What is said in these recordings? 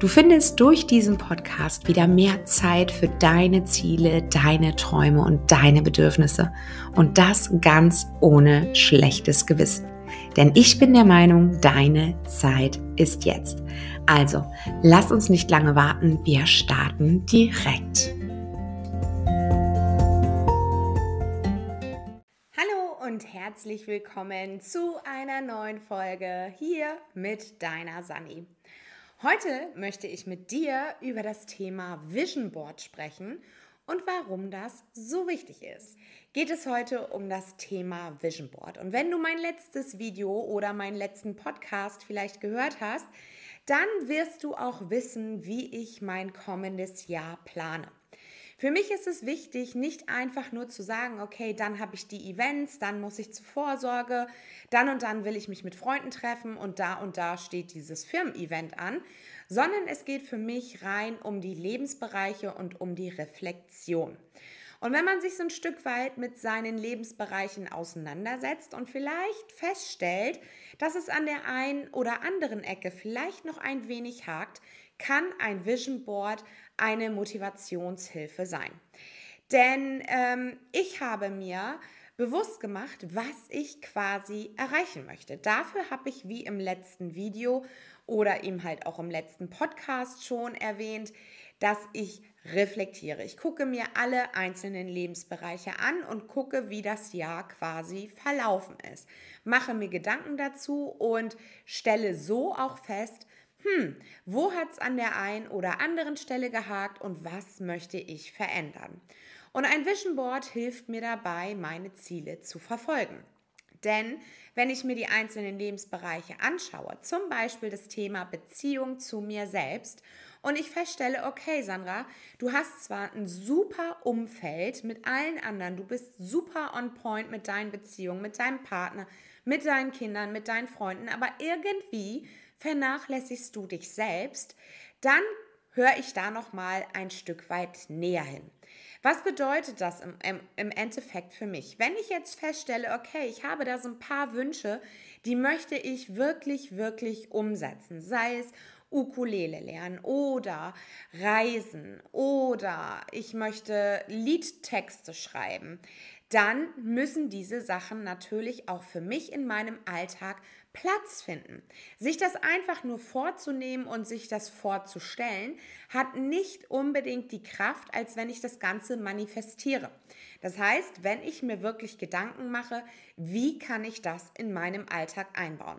Du findest durch diesen Podcast wieder mehr Zeit für deine Ziele, deine Träume und deine Bedürfnisse. Und das ganz ohne schlechtes Gewissen. Denn ich bin der Meinung, deine Zeit ist jetzt. Also, lass uns nicht lange warten, wir starten direkt. Hallo und herzlich willkommen zu einer neuen Folge hier mit deiner Sani. Heute möchte ich mit dir über das Thema Vision Board sprechen und warum das so wichtig ist. Geht es heute um das Thema Vision Board. Und wenn du mein letztes Video oder meinen letzten Podcast vielleicht gehört hast, dann wirst du auch wissen, wie ich mein kommendes Jahr plane. Für mich ist es wichtig, nicht einfach nur zu sagen, okay, dann habe ich die Events, dann muss ich zur Vorsorge, dann und dann will ich mich mit Freunden treffen und da und da steht dieses Firmen-Event an, sondern es geht für mich rein um die Lebensbereiche und um die Reflexion. Und wenn man sich so ein Stück weit mit seinen Lebensbereichen auseinandersetzt und vielleicht feststellt, dass es an der einen oder anderen Ecke vielleicht noch ein wenig hakt, kann ein Vision Board eine Motivationshilfe sein. Denn ähm, ich habe mir bewusst gemacht, was ich quasi erreichen möchte. Dafür habe ich wie im letzten Video oder eben halt auch im letzten Podcast schon erwähnt, dass ich reflektiere. Ich gucke mir alle einzelnen Lebensbereiche an und gucke, wie das Jahr quasi verlaufen ist. Mache mir Gedanken dazu und stelle so auch fest, hm, wo hat es an der einen oder anderen Stelle gehakt und was möchte ich verändern? Und ein Vision Board hilft mir dabei, meine Ziele zu verfolgen. Denn wenn ich mir die einzelnen Lebensbereiche anschaue, zum Beispiel das Thema Beziehung zu mir selbst, und ich feststelle, okay, Sandra, du hast zwar ein super Umfeld mit allen anderen, du bist super on point mit deinen Beziehungen, mit deinem Partner, mit deinen Kindern, mit deinen Freunden, aber irgendwie vernachlässigst du dich selbst, dann höre ich da noch mal ein Stück weit näher hin. Was bedeutet das im, im, im, Endeffekt für mich? Wenn ich jetzt feststelle, okay, ich habe da so ein paar Wünsche, die möchte ich wirklich, wirklich umsetzen, sei es Ukulele lernen oder Reisen oder ich möchte Liedtexte schreiben, dann müssen diese Sachen natürlich auch für mich in meinem Alltag Platz finden. Sich das einfach nur vorzunehmen und sich das vorzustellen, hat nicht unbedingt die Kraft, als wenn ich das Ganze manifestiere. Das heißt, wenn ich mir wirklich Gedanken mache, wie kann ich das in meinem Alltag einbauen?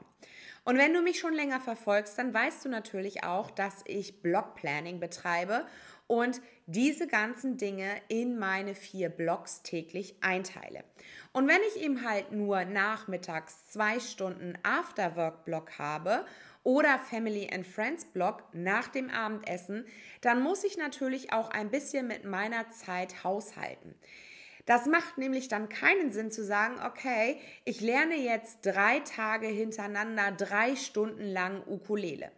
Und wenn du mich schon länger verfolgst, dann weißt du natürlich auch, dass ich Blog-Planning betreibe und diese ganzen Dinge in meine vier Blogs täglich einteile. Und wenn ich eben halt nur nachmittags zwei Stunden Afterwork-Blog habe oder Family and Friends Blog nach dem Abendessen, dann muss ich natürlich auch ein bisschen mit meiner Zeit haushalten. Das macht nämlich dann keinen Sinn zu sagen, okay, ich lerne jetzt drei Tage hintereinander drei Stunden lang Ukulele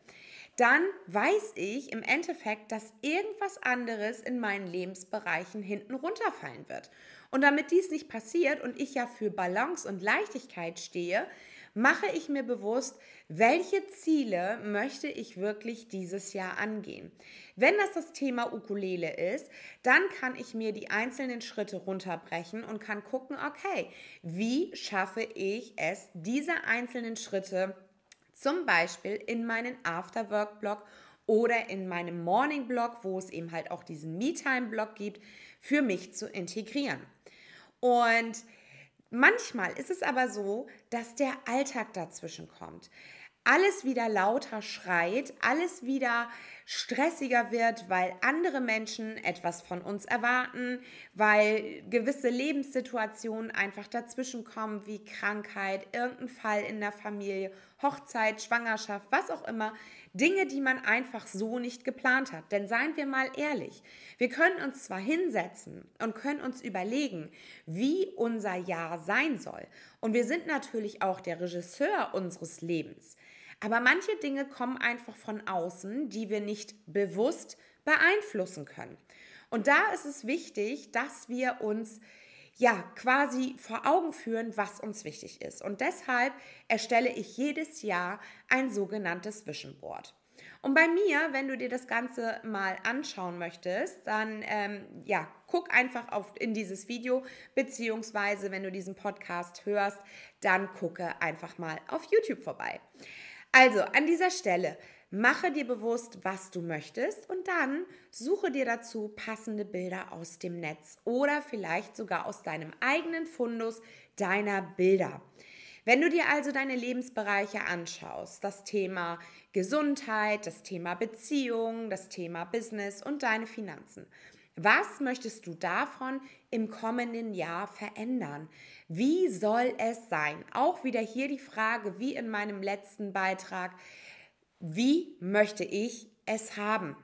dann weiß ich im Endeffekt, dass irgendwas anderes in meinen Lebensbereichen hinten runterfallen wird. Und damit dies nicht passiert und ich ja für Balance und Leichtigkeit stehe, mache ich mir bewusst, welche Ziele möchte ich wirklich dieses Jahr angehen. Wenn das das Thema Ukulele ist, dann kann ich mir die einzelnen Schritte runterbrechen und kann gucken, okay, wie schaffe ich es, diese einzelnen Schritte zum Beispiel in meinen Afterwork-Blog oder in meinem Morning-Blog, wo es eben halt auch diesen Me-Time-Blog gibt, für mich zu integrieren. Und manchmal ist es aber so, dass der Alltag dazwischen kommt alles wieder lauter schreit, alles wieder stressiger wird, weil andere Menschen etwas von uns erwarten, weil gewisse Lebenssituationen einfach dazwischen kommen, wie Krankheit, irgendein Fall in der Familie, Hochzeit, Schwangerschaft, was auch immer. Dinge, die man einfach so nicht geplant hat. Denn seien wir mal ehrlich, wir können uns zwar hinsetzen und können uns überlegen, wie unser Jahr sein soll. Und wir sind natürlich auch der Regisseur unseres Lebens. Aber manche Dinge kommen einfach von außen, die wir nicht bewusst beeinflussen können. Und da ist es wichtig, dass wir uns ja quasi vor Augen führen, was uns wichtig ist. Und deshalb erstelle ich jedes Jahr ein sogenanntes Vision Board. Und bei mir, wenn du dir das Ganze mal anschauen möchtest, dann ähm, ja, guck einfach auf, in dieses Video, beziehungsweise wenn du diesen Podcast hörst, dann gucke einfach mal auf YouTube vorbei. Also an dieser Stelle Mache dir bewusst, was du möchtest und dann suche dir dazu passende Bilder aus dem Netz oder vielleicht sogar aus deinem eigenen Fundus deiner Bilder. Wenn du dir also deine Lebensbereiche anschaust, das Thema Gesundheit, das Thema Beziehung, das Thema Business und deine Finanzen, was möchtest du davon im kommenden Jahr verändern? Wie soll es sein? Auch wieder hier die Frage, wie in meinem letzten Beitrag, wie möchte ich es haben?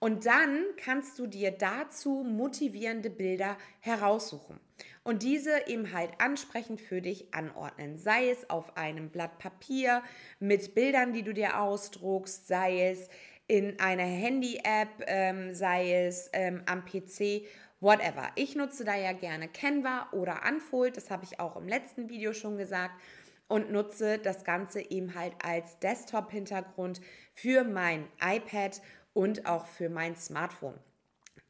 Und dann kannst du dir dazu motivierende Bilder heraussuchen und diese eben halt ansprechend für dich anordnen. Sei es auf einem Blatt Papier mit Bildern, die du dir ausdruckst, sei es in einer Handy-App, ähm, sei es ähm, am PC, whatever. Ich nutze da ja gerne Canva oder Unfold, das habe ich auch im letzten Video schon gesagt und nutze das Ganze eben halt als Desktop-Hintergrund für mein iPad und auch für mein Smartphone.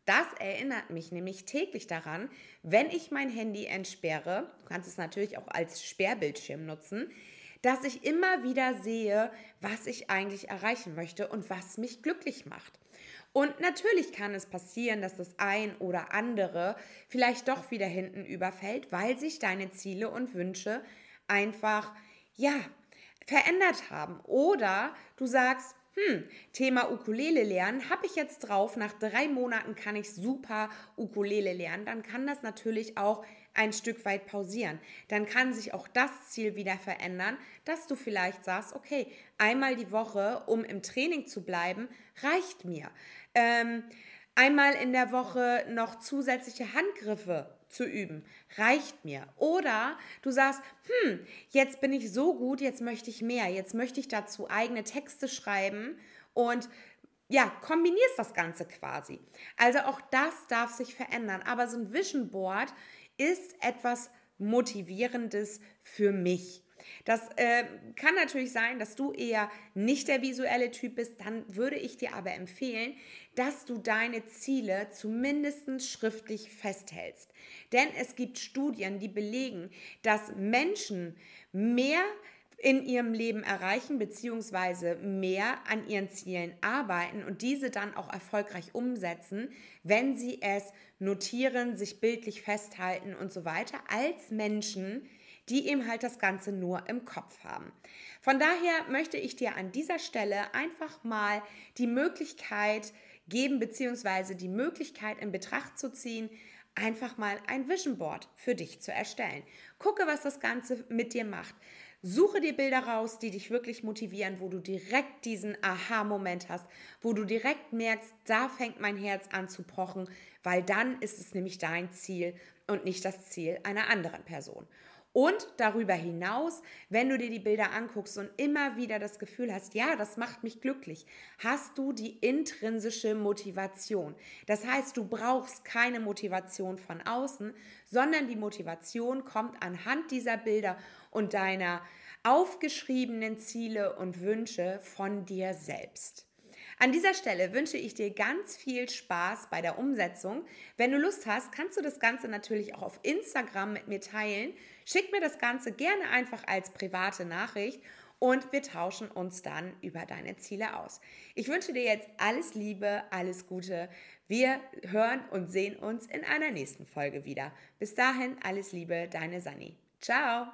Das erinnert mich nämlich täglich daran, wenn ich mein Handy entsperre, du kannst es natürlich auch als Sperrbildschirm nutzen, dass ich immer wieder sehe, was ich eigentlich erreichen möchte und was mich glücklich macht. Und natürlich kann es passieren, dass das ein oder andere vielleicht doch wieder hinten überfällt, weil sich deine Ziele und Wünsche einfach, ja, verändert haben. Oder du sagst, hm, Thema Ukulele lernen, habe ich jetzt drauf, nach drei Monaten kann ich super Ukulele lernen, dann kann das natürlich auch ein Stück weit pausieren. Dann kann sich auch das Ziel wieder verändern, dass du vielleicht sagst, okay, einmal die Woche, um im Training zu bleiben, reicht mir. Ähm, einmal in der Woche noch zusätzliche Handgriffe zu üben. Reicht mir. Oder du sagst, hm, jetzt bin ich so gut, jetzt möchte ich mehr. Jetzt möchte ich dazu eigene Texte schreiben und ja, kombinierst das Ganze quasi. Also auch das darf sich verändern. Aber so ein Vision Board ist etwas Motivierendes für mich. Das äh, kann natürlich sein, dass du eher nicht der visuelle Typ bist. Dann würde ich dir aber empfehlen, dass du deine Ziele zumindest schriftlich festhältst. Denn es gibt Studien, die belegen, dass Menschen mehr in ihrem Leben erreichen bzw. mehr an ihren Zielen arbeiten und diese dann auch erfolgreich umsetzen, wenn sie es notieren, sich bildlich festhalten und so weiter, als Menschen, die eben halt das Ganze nur im Kopf haben. Von daher möchte ich dir an dieser Stelle einfach mal die Möglichkeit geben, beziehungsweise die Möglichkeit in Betracht zu ziehen, einfach mal ein Vision Board für dich zu erstellen. Gucke, was das Ganze mit dir macht. Suche dir Bilder raus, die dich wirklich motivieren, wo du direkt diesen Aha-Moment hast, wo du direkt merkst, da fängt mein Herz an zu pochen, weil dann ist es nämlich dein Ziel und nicht das Ziel einer anderen Person. Und darüber hinaus, wenn du dir die Bilder anguckst und immer wieder das Gefühl hast, ja, das macht mich glücklich, hast du die intrinsische Motivation. Das heißt, du brauchst keine Motivation von außen, sondern die Motivation kommt anhand dieser Bilder und deiner aufgeschriebenen Ziele und Wünsche von dir selbst. An dieser Stelle wünsche ich dir ganz viel Spaß bei der Umsetzung. Wenn du Lust hast, kannst du das Ganze natürlich auch auf Instagram mit mir teilen. Schick mir das Ganze gerne einfach als private Nachricht und wir tauschen uns dann über deine Ziele aus. Ich wünsche dir jetzt alles Liebe, alles Gute. Wir hören und sehen uns in einer nächsten Folge wieder. Bis dahin alles Liebe, deine Sani. Ciao.